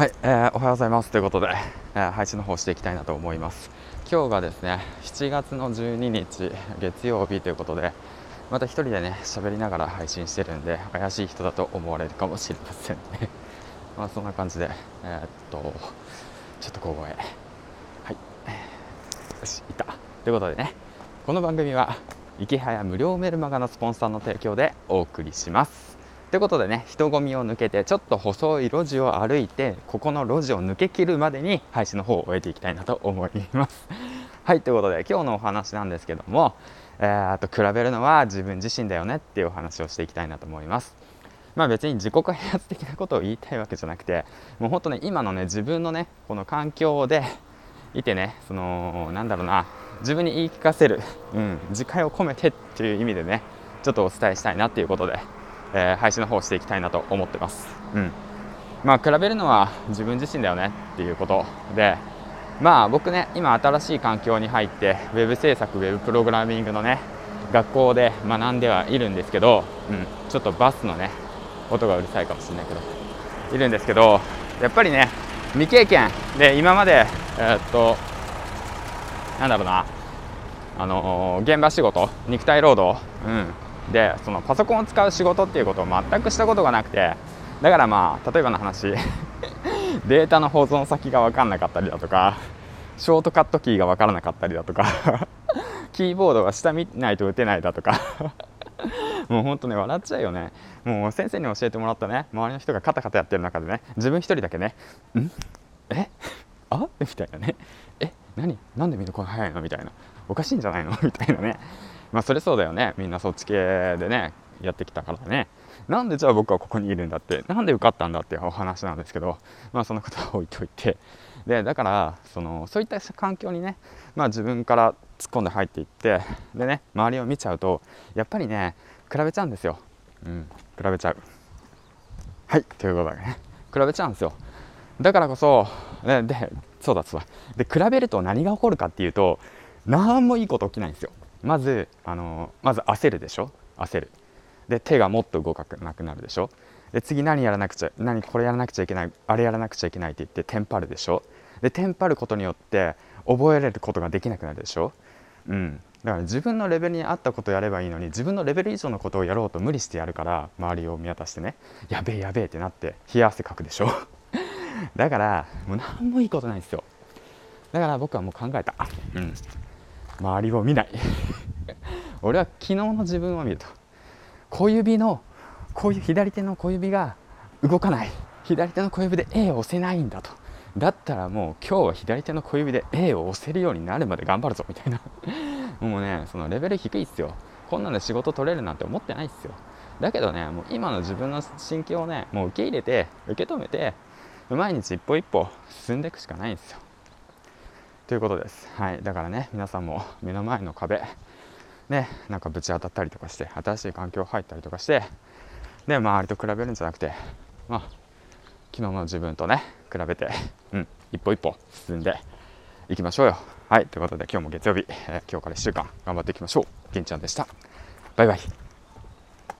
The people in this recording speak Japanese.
はい、えー、おはようございますということで、えー、配信の方していきたいなと思います。今日がですね7月の12日月曜日ということでまた一人でね喋りながら配信してるんで怪しい人だと思われるかもしれませんね。まあそんな感じでえー、っとちょっと小声。はい。よしいった。ということでねこの番組は池早無料メルマガのスポンサーの提供でお送りします。ということでね人混みを抜けてちょっと細い路地を歩いてここの路地を抜けきるまでに配信の方を終えていきたいなと思います。はいということで今日のお話なんですけどもえー、と比べるのは自分自身だよねっていうお話をしていきたいなと思います。まあ別に自己開発的なことを言いたいわけじゃなくてもうほんとね今のね自分のねこの環境でいてねそのなんだろうな自分に言い聞かせる、うん、自戒を込めてっていう意味でねちょっとお伝えしたいなっていうことでえー、配信の方をしていきたいなと思ってます。うん。まあ、比べるのは自分自身だよねっていうことで、まあ、僕ね今新しい環境に入ってウェブ制作ウェブプログラミングのね学校で学んではいるんですけど、うん、ちょっとバスのね音がうるさいかもしれないけどいるんですけどやっぱりね未経験で今までえー、っとなんだろうなあのー、現場仕事肉体労働、うん、でそのパソコンを使う仕事っていうことを全くしたことがなくてだからまあ例えばの話 データの保存先が分かんなかったりだとかショートカットキーが分からなかったりだとか キーボードが下見ないと打てないだとか もうほんとね笑っちゃうよね。もう先生に教えてもらったね。周りの人がカタカタやってる中でね自分一人だけね「ん？え？あ？みたいなね「え？何？なんでみんなこんな早いの?」みたいな「おかしいんじゃないの? 」みたいなね。まあそれそうだよね。みんなそっち系でねやってきたからね。なんでじゃあ僕はここにいるんだって？なんで受かったんだっていうお話なんですけど。まあそのことは置いといて。でだからそのそういった環境にね、まあ、自分から突っ込んで入っていってでね周りを見ちゃうとやっぱりね比べちゃうんですよ、うん、比べちゃう。はいということでね。比べちゃうんですよ。だからこそででそうだそうだ。で比べると何が起こるかっていうと何もいいこと起きないんですよ。まずあのまず焦るでしょ？焦る。で手がもっと動かなくなるでしょ？で次何やらなくちゃ何これやらなくちゃいけないあれやらなくちゃいけないって言ってテンパるでしょ？でテンパることによって覚えられることができなくなるでしょ？うん。だから自分のレベルに合ったことをやればいいのに自分のレベル以上のことをやろうと無理してやるから周りを見渡してねやべえやべえってなって冷や汗かくでしょ？だからもう何もいいことないですよ。だから僕はもう考えた。うん。周りを見ない。俺は昨日の自分を見ると。小指のこういう左手の小指が動かない。左手の小指で A を押せないんだと。だったらもう今日は左手の小指で A を押せるようになるまで頑張るぞみたいな。もうねそのレベル低いっすよ。こんなんで仕事取れるなんて思ってないっすよ。だけどねもう今の自分の心境をねもう受け入れて受け止めて毎日一歩一歩進んでいくしかないんですよということです。はい、だからね、皆さんも目の前の壁、ね、なんかぶち当たったりとかして、新しい環境入ったりとかして、で、周りと比べるんじゃなくて、まあ、昨日の自分とね、比べて、うん、一歩一歩進んでいきましょうよ。はい、ということで今日も月曜日、えー、今日から1週間頑張っていきましょう。げんちゃんでした。バイバイ。